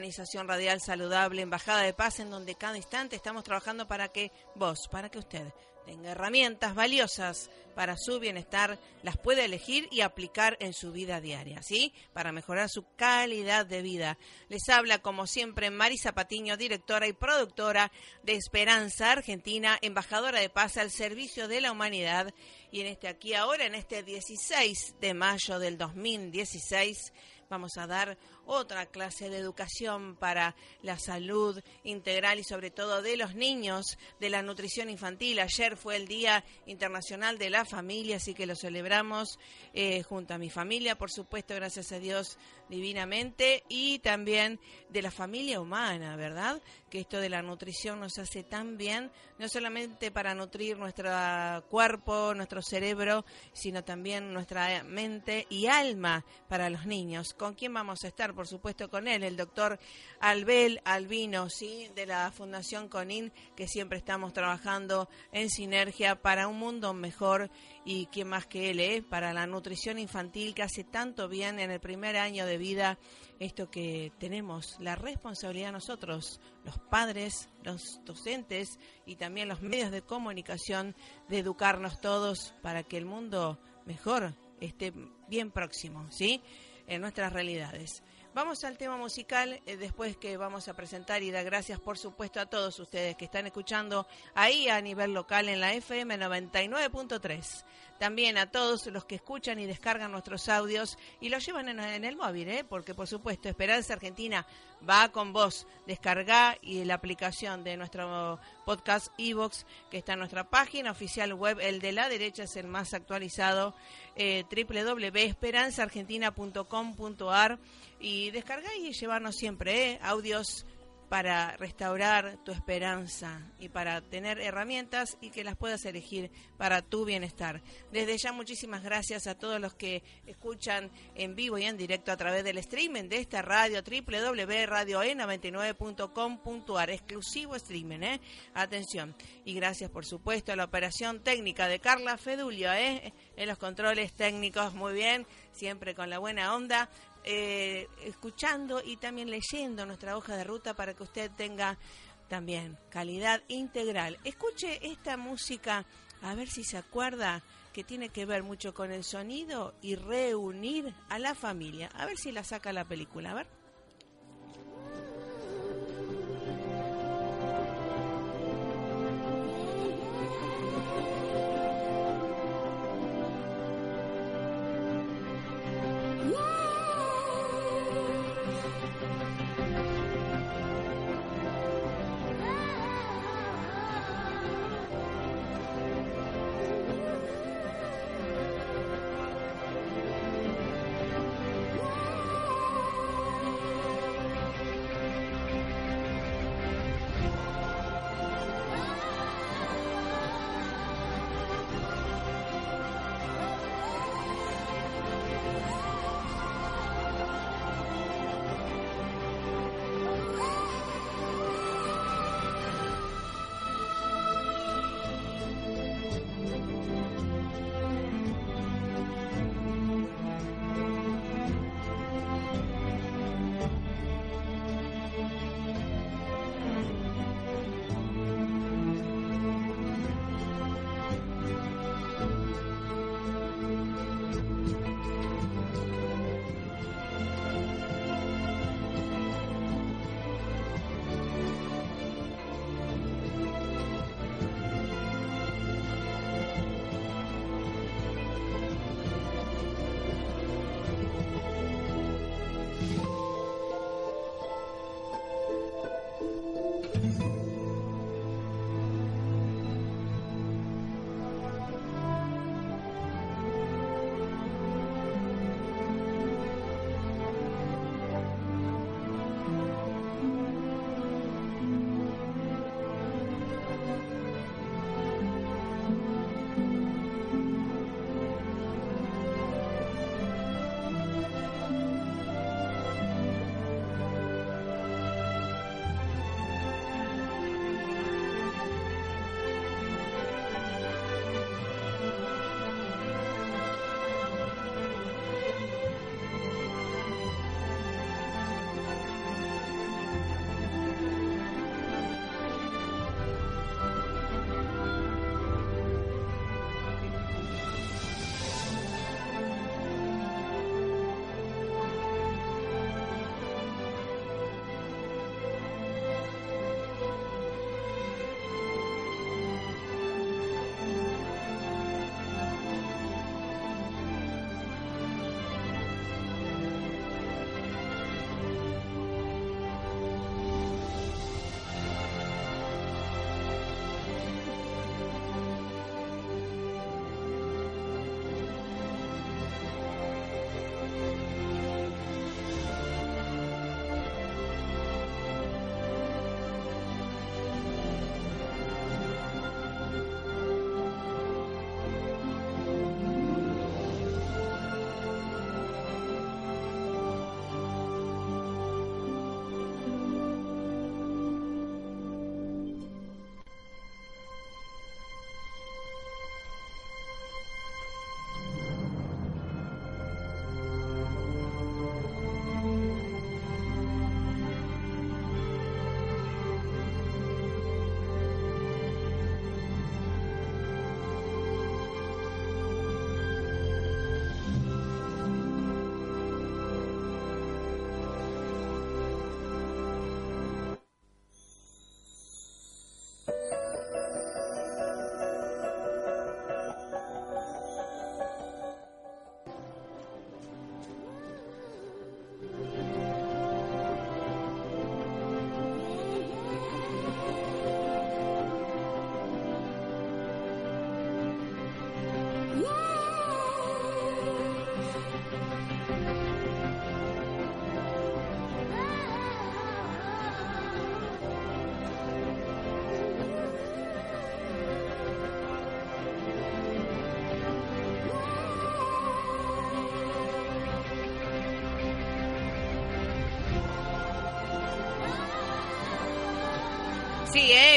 Organización Radial Saludable, Embajada de Paz, en donde cada instante estamos trabajando para que vos, para que usted tenga herramientas valiosas para su bienestar, las pueda elegir y aplicar en su vida diaria, ¿sí? Para mejorar su calidad de vida. Les habla, como siempre, Marisa Patiño, directora y productora de Esperanza Argentina, embajadora de paz al servicio de la humanidad. Y en este aquí ahora, en este 16 de mayo del 2016, vamos a dar otra clase de educación para la salud integral y sobre todo de los niños, de la nutrición infantil. Ayer fue el Día Internacional de la Familia, así que lo celebramos eh, junto a mi familia, por supuesto, gracias a Dios divinamente, y también de la familia humana, ¿verdad? Que esto de la nutrición nos hace tan bien, no solamente para nutrir nuestro cuerpo, nuestro cerebro, sino también nuestra mente y alma para los niños. ¿Con quién vamos a estar? Por supuesto, con él, el doctor Albel Albino, ¿sí? de la Fundación CONIN, que siempre estamos trabajando en sinergia para un mundo mejor y quién más que él, ¿eh? para la nutrición infantil que hace tanto bien en el primer año de vida, esto que tenemos la responsabilidad nosotros, los padres, los docentes y también los medios de comunicación, de educarnos todos para que el mundo mejor esté bien próximo, ¿sí? En nuestras realidades. Vamos al tema musical, eh, después que vamos a presentar y dar gracias, por supuesto, a todos ustedes que están escuchando ahí a nivel local en la FM 99.3. También a todos los que escuchan y descargan nuestros audios y los llevan en, el móvil, ¿eh? porque por supuesto Esperanza Argentina va con vos. Descarga y la aplicación de nuestro podcast Evox, que está en nuestra página oficial web. El de la derecha es el más actualizado, eh, www.esperanzaargentina.com.ar y descargar y llevarnos siempre ¿eh? audios para restaurar tu esperanza y para tener herramientas y que las puedas elegir para tu bienestar. Desde ya muchísimas gracias a todos los que escuchan en vivo y en directo a través del streaming de esta radio www.radioe99.com.ar, exclusivo streaming, ¿eh? Atención. Y gracias por supuesto a la operación técnica de Carla Fedulio, ¿eh? En los controles técnicos, muy bien, siempre con la buena onda. Eh, escuchando y también leyendo nuestra hoja de ruta para que usted tenga también calidad integral. Escuche esta música, a ver si se acuerda que tiene que ver mucho con el sonido y reunir a la familia. A ver si la saca la película, a ver.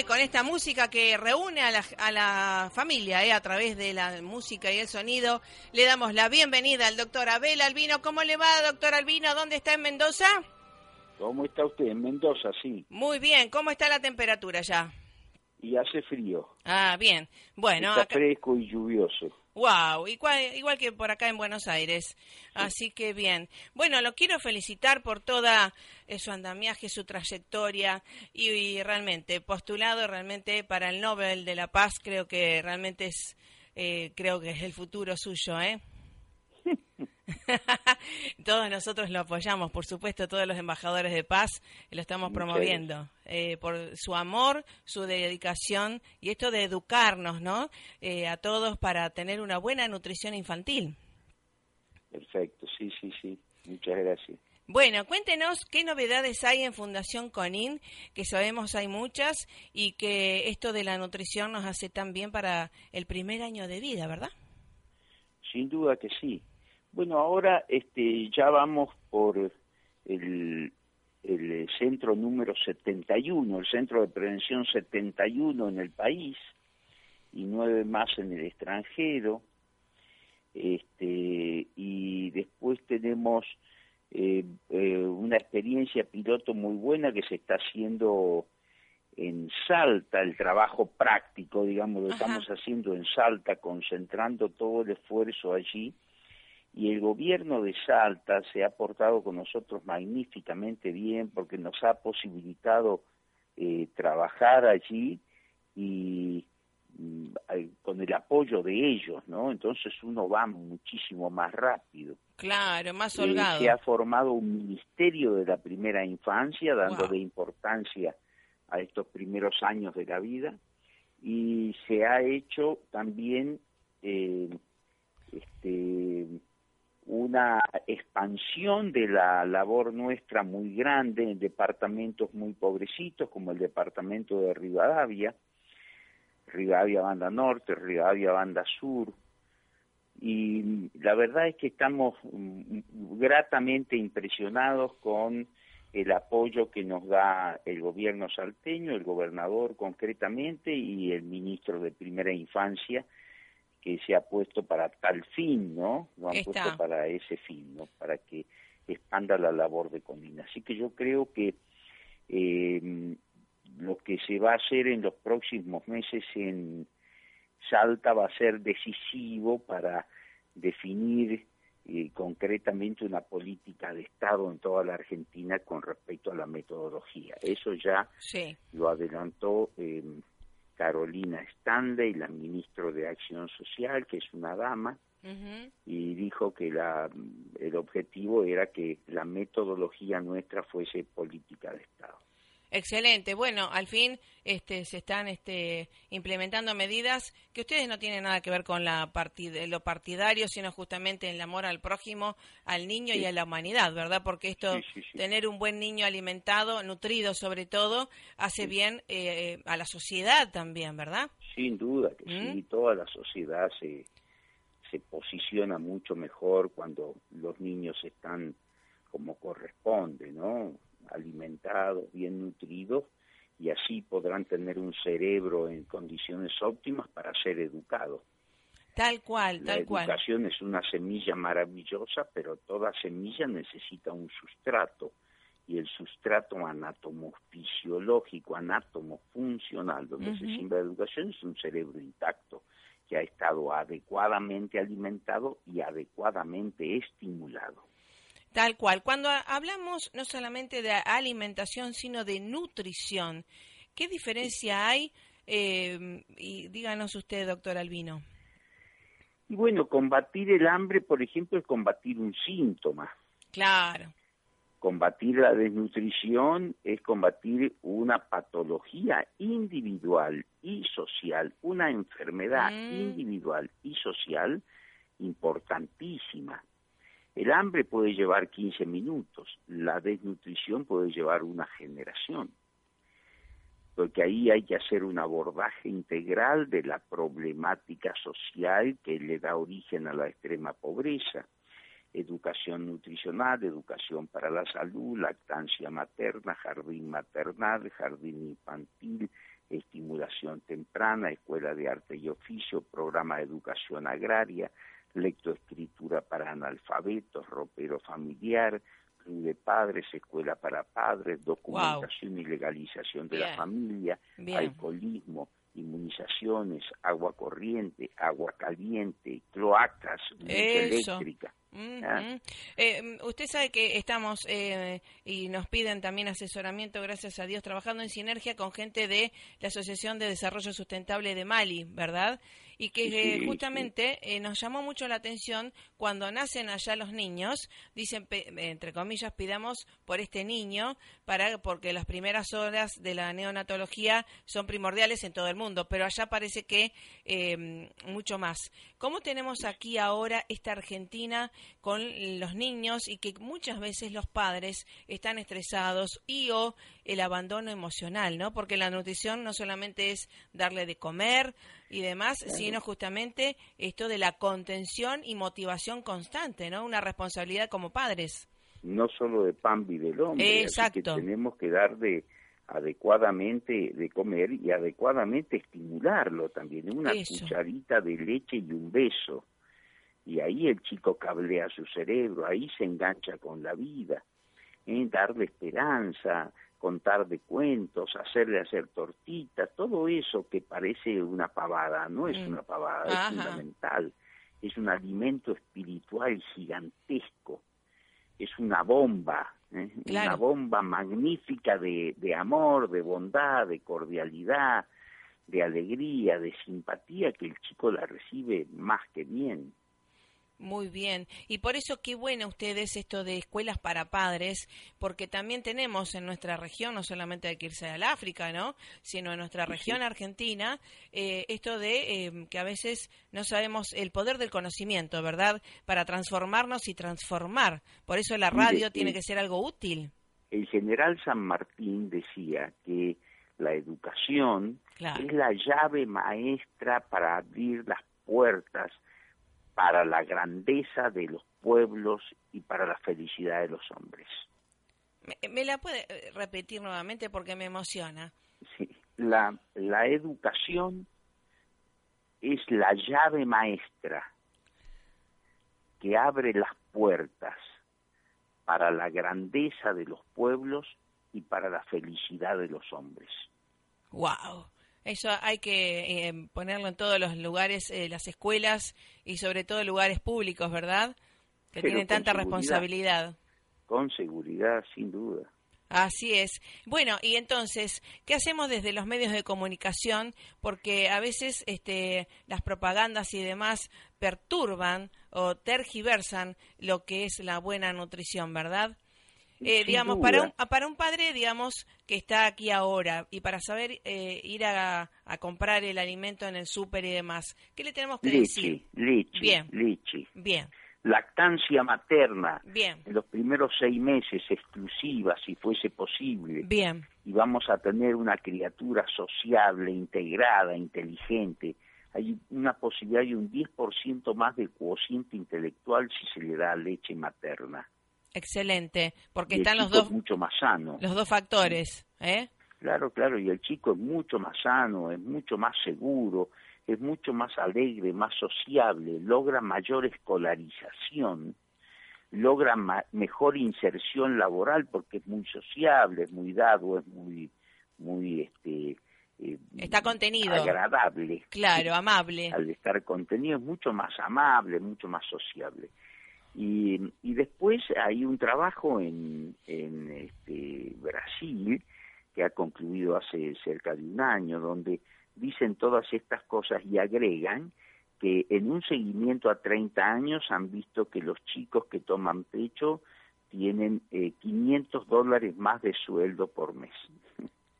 Con esta música que reúne a la, a la familia eh, a través de la música y el sonido, le damos la bienvenida al doctor Abel Albino. ¿Cómo le va, doctor Albino? ¿Dónde está en Mendoza? ¿Cómo está usted? En Mendoza, sí. Muy bien. ¿Cómo está la temperatura ya? Y hace frío. Ah, bien. Bueno, está fresco y lluvioso. Wow, igual, igual que por acá en Buenos Aires. Así que bien. Bueno, lo quiero felicitar por toda eh, su andamiaje, su trayectoria y, realmente postulado realmente para el Nobel de la Paz. Creo que realmente es, eh, creo que es el futuro suyo, ¿eh? todos nosotros lo apoyamos, por supuesto, todos los embajadores de paz lo estamos promoviendo eh, por su amor, su dedicación y esto de educarnos, ¿no? Eh, a todos para tener una buena nutrición infantil. Perfecto, sí, sí, sí. Muchas gracias. Bueno, cuéntenos qué novedades hay en Fundación Conin, que sabemos hay muchas y que esto de la nutrición nos hace tan bien para el primer año de vida, ¿verdad? Sin duda que sí. Bueno, ahora este, ya vamos por el, el centro número 71, el centro de prevención 71 en el país y nueve más en el extranjero. Este, y después tenemos eh, eh, una experiencia piloto muy buena que se está haciendo en Salta, el trabajo práctico, digamos, lo estamos haciendo en Salta, concentrando todo el esfuerzo allí y el gobierno de Salta se ha portado con nosotros magníficamente bien porque nos ha posibilitado eh, trabajar allí y mm, con el apoyo de ellos, ¿no? Entonces uno va muchísimo más rápido. Claro, más holgado. se ha formado un ministerio de la primera infancia, dándole importancia a estos primeros años de la vida, y se ha hecho también eh, este, una expansión de la labor nuestra muy grande en departamentos muy pobrecitos como el departamento de Rivadavia, Rivadavia Banda Norte, Rivadavia Banda Sur, y la verdad es que estamos mm, gratamente impresionados con el apoyo que nos da el gobierno salteño, el gobernador concretamente y el ministro de Primera Infancia, que se ha puesto para tal fin, ¿no? Lo han puesto para ese fin, ¿no? Para que expanda la labor de Comina. Así que yo creo que eh, lo que se va a hacer en los próximos meses en Salta va a ser decisivo para definir eh, concretamente una política de Estado en toda la Argentina con respecto a la metodología. Eso ya lo adelantó eh, Carolina Stanley, la ministra de Acción Social, que es una dama, y dijo que la, el objetivo era que la metodología nuestra fuese política de Estado. Excelente. Bueno, al fin este, se están este, implementando medidas que ustedes no tienen nada que ver con la lo partidario, sino justamente en el amor al prójimo, al niño y a la humanidad, ¿verdad? Porque esto, tener un buen niño alimentado, nutrido sobre todo, hace bien eh, a la sociedad también, ¿verdad? Sin duda que sí, ¿Mm? toda la sociedad se, se posiciona mucho mejor cuando los niños están como corresponde, ¿no? Alimentados, bien nutridos, y así podrán tener un cerebro en condiciones óptimas para ser educados. Tal cual, tal cual. La educación es una semilla maravillosa, pero toda semilla necesita un sustrato y el sustrato anatomo-fisiológico, anátomo-funcional, donde se siembra la educación, es un cerebro intacto que ha estado adecuadamente alimentado y adecuadamente estimulado. Tal cual. Cuando hablamos no solamente de alimentación, sino de nutrición, ¿qué diferencia hay? Eh, y díganos usted, doctor Albino. Y bueno, combatir el hambre, por ejemplo, es combatir un síntoma. Claro. Combatir la desnutrición es combatir una patología individual y social, una enfermedad mm. individual y social importantísima. El hambre puede llevar 15 minutos, la desnutrición puede llevar una generación, porque ahí hay que hacer un abordaje integral de la problemática social que le da origen a la extrema pobreza. educación nutricional, educación para la salud, lactancia materna, jardín maternal, jardín infantil, estimulación temprana, escuela de arte y oficio, programa de educación agraria, lectoescritura para analfabetos, ropero familiar, club de padres, escuela para padres, documentación y legalización de la familia, alcoholismo, inmunizaciones, agua corriente, agua caliente, cloacas, luz eléctrica. Eh, usted sabe que estamos eh, y nos piden también asesoramiento, gracias a Dios, trabajando en sinergia con gente de la Asociación de Desarrollo Sustentable de Mali, ¿verdad? Y que eh, justamente eh, nos llamó mucho la atención cuando nacen allá los niños, dicen, entre comillas, pidamos por este niño, para porque las primeras horas de la neonatología son primordiales en todo el mundo, pero allá parece que em, mucho más. ¿Cómo tenemos aquí ahora esta Argentina con los niños y que muchas veces los padres están estresados y o el abandono emocional, ¿no? Porque la nutrición no solamente es darle de comer y demás, sino justamente esto de la contención y motivación constante, ¿no? Una responsabilidad como padres. No solo de pan vive el hombre, Exacto. que tenemos que dar de adecuadamente de comer y adecuadamente estimularlo también, una cucharita de leche y un beso. Y ahí el chico cablea su cerebro, ahí se engancha con la vida, ¿eh? darle esperanza, contar de cuentos, hacerle hacer tortitas, todo eso que parece una pavada, no es mm. una pavada, es fundamental, es un alimento espiritual gigantesco, es una bomba, ¿eh? una bomba magnífica de, de amor, de bondad, de cordialidad, de alegría, de simpatía, que el chico la recibe más que bien. Muy bien. Y por eso qué bueno ustedes esto de escuelas para padres, porque también tenemos en nuestra región, no solamente hay que irse al África, ¿no? Sino en nuestra región argentina, eh, esto de eh, que a veces no sabemos el poder del conocimiento, ¿verdad? Para transformarnos y transformar. Por eso la radio tiene que ser algo útil. El general San Martín decía que la educación es la llave maestra para abrir las puertas para la grandeza de los pueblos y para la felicidad de los hombres. ¿Me, la puede eh, repetir nuevamente porque me emociona? Sí, la, la educación es la llave maestra que abre las puertas para la grandeza de los pueblos y para la felicidad de los hombres. Wow. Eso hay que eh, ponerlo en todos los lugares, eh, las escuelas y sobre todo lugares públicos, ¿verdad? Que tienen tanta responsabilidad. Con seguridad, sin duda. Así es. Bueno, y entonces, ¿qué hacemos desde los medios de comunicación? Porque a veces este, las propagandas y demás perturban o tergiversan lo que es la buena nutrición, ¿verdad? Eh, digamos, para un, para un padre, digamos, que está aquí ahora y para saber eh, ir a, comprar el alimento en el súper y demás, ¿qué le tenemos que decir? Leche, Bien. leche. Bien. Lactancia materna. Bien. En los primeros seis meses, exclusiva, si fuese posible. Bien. Y vamos a tener una criatura sociable, integrada, inteligente. Hay una posibilidad de un 10% más de cociente intelectual si se le da leche materna. Excelente, porque están los dos mucho más sano. Los dos factores, ¿eh? Claro, claro, y el chico es mucho más sano, es mucho más seguro, es mucho más alegre, más sociable, logra mayor escolarización, logra mejor inserción laboral porque es muy sociable, es muy dado, es muy muy este eh, está contenido. agradable claro amable. Al estar contenido es mucho más amable mucho más sociable y, y después hay un trabajo en, en este, Brasil que ha concluido hace cerca de un año, donde dicen todas estas cosas y agregan que en un seguimiento a 30 años han visto que los chicos que toman pecho tienen eh, 500 dólares más de sueldo por mes.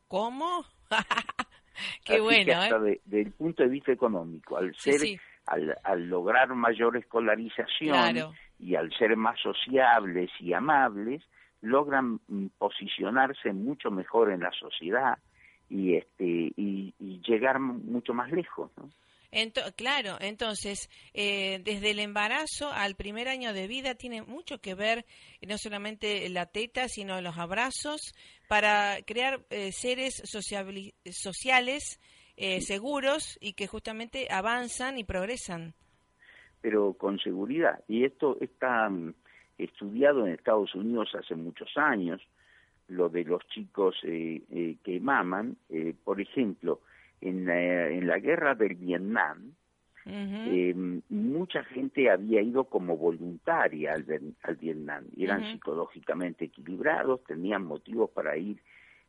¿Cómo? Qué bueno. ¿eh? desde punto de vista económico, al ser, al, al, lograr mayor escolarización, y al ser más sociables y amables, logran mm, posicionarse mucho mejor en la sociedad y este y, llegar mucho más lejos, ¿no? claro, entonces, eh, desde el embarazo al primer año de vida tiene mucho que ver no solamente la teta, sino los abrazos, para crear eh, seres sociales eh, seguros y que justamente avanzan y progresan. Pero con seguridad. Y esto está mm, estudiado en Estados Unidos hace muchos años, lo de los chicos que maman. por ejemplo, en la, en la guerra del Vietnam, eh, mucha gente había ido como voluntaria al, al Vietnam, eran psicológicamente equilibrados, tenían motivos para ir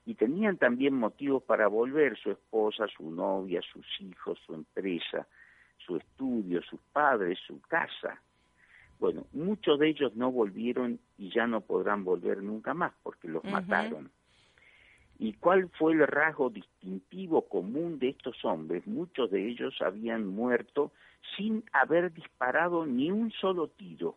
y tenían también motivos para volver, su esposa, su novia, sus hijos, su empresa, su estudio, sus padres, su casa. Bueno, muchos de ellos no volvieron y ya no podrán volver nunca más porque los mataron. ¿Y cuál fue el rasgo distintivo común de estos hombres? Muchos de ellos habían muerto sin haber disparado ni un solo tiro.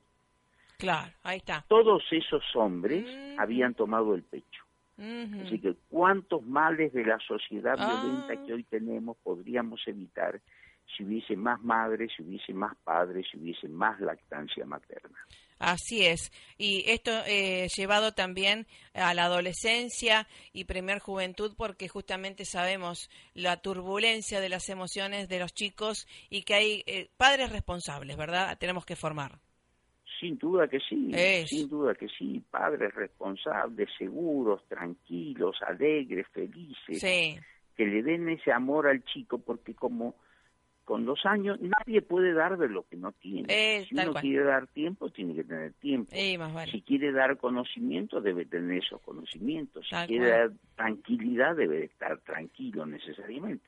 Claro, ahí está. Todos esos hombres habían tomado el pecho. Así que cuántos males de la sociedad violenta que ah. hoy tenemos podríamos evitar si hubiese más madres, si hubiese más padres, si hubiese más lactancia materna. Así es. Y esto eh, llevado también a la adolescencia y primer juventud porque justamente sabemos la turbulencia de las emociones de los chicos y que hay eh, padres responsables, ¿verdad? Tenemos que formar. Sin duda que sí, sin duda que sí, padres responsables, seguros, tranquilos, alegres, felices, que le den ese amor al chico porque como con los años nadie puede dar de lo que no tiene. si uno quiere dar tiempo, tiene que tener tiempo. Si quiere dar conocimiento, debe tener esos conocimientos. Si quiere dar tranquilidad, debe estar tranquilo necesariamente.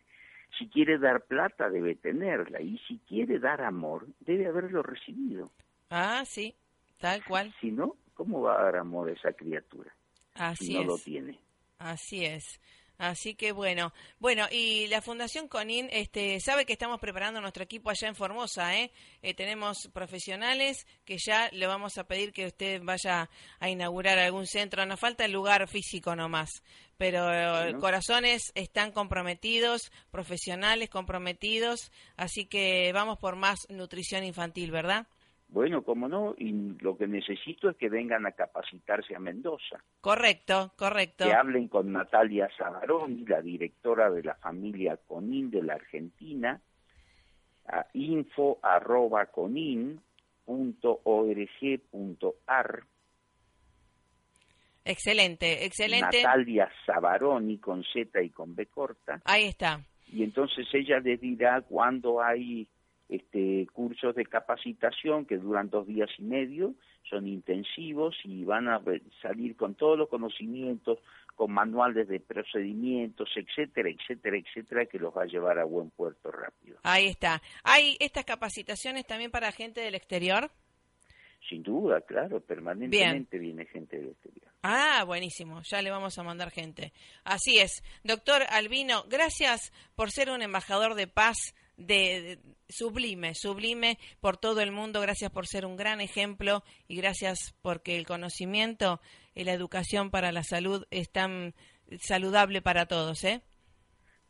Si quiere dar plata, debe tenerla. Y si quiere dar amor, debe haberlo recibido. Ah, sí, tal cual. Si no, ¿cómo va a dar amor a esa criatura? Así si no lo tiene. Así es. Así que bueno, bueno, y la Fundación Conin este, sabe que estamos preparando nuestro equipo allá en Formosa, ¿eh? ¿eh? tenemos profesionales que ya le vamos a pedir que usted vaya a inaugurar algún centro, nos falta el lugar físico nomás, pero eh, corazones están comprometidos, profesionales comprometidos, así que vamos por más nutrición infantil, ¿verdad? Bueno, como no, y lo que necesito es que vengan a capacitarse a Mendoza. Correcto, correcto. Que hablen con Natalia Zabaroni, la directora de la familia Conin de la Argentina, a info arroba Excelente, excelente. Natalia Zabaroni con Z y con B corta. Ahí está. Y entonces ella les dirá cuándo hay este, cursos de capacitación que duran dos días y medio, son intensivos y van a salir con todos los conocimientos, con manuales de procedimientos, etcétera, etcétera, etcétera, que los va a llevar a buen puerto rápido. Ahí está. ¿Hay estas capacitaciones también para gente del exterior? Sin duda, claro, permanentemente viene gente del exterior. Ah, buenísimo, ya le vamos a mandar gente. Así es. Doctor Albino, gracias por ser un embajador de paz de, sublime, sublime por todo el mundo. Gracias por ser un gran ejemplo y gracias porque el conocimiento y la educación para la salud es tan saludable para todos, ¿eh?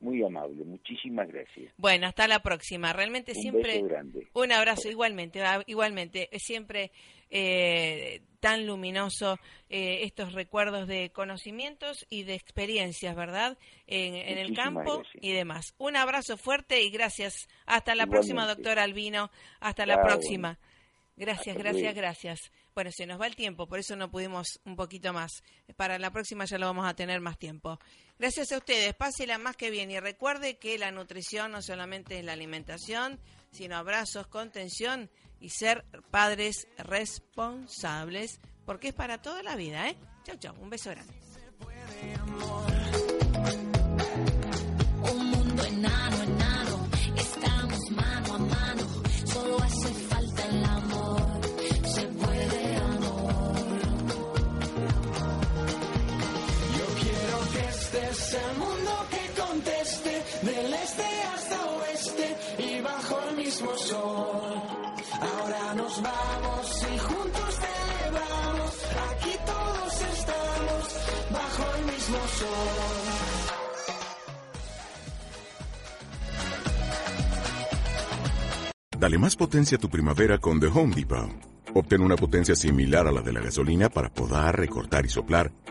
Muy amable, muchísimas gracias. Bueno, hasta la próxima. Realmente un siempre grande. un abrazo igualmente, ah, igualmente. Siempre eh, tan luminoso eh, estos recuerdos de conocimientos y de experiencias, ¿verdad? En, el campo y demás. Un abrazo fuerte y gracias. Hasta la próxima, doctor Albino. Hasta la próxima. Gracias, gracias, gracias. Bueno, se nos va el tiempo, por eso no pudimos un poquito más. Para la próxima ya lo vamos a tener más tiempo. Gracias a ustedes, pásela más que bien y recuerde que la nutrición no solamente es la alimentación, sino abrazos, contención y ser padres responsables, porque es para toda la vida, ¿eh? Chau, chau, un beso grande. Un mundo enano, enano, estamos mano a mano, solo hace falta el amor, se puede amor. Yo quiero que este sea el mundo que conteste, del este hasta oeste y bajo el mismo sol. Vamos y juntos celebramos. Aquí todos estamos bajo el mismo sol. Dale más potencia a tu primavera con The Home Depot. Obtén una potencia similar a la de la gasolina para podar, recortar y soplar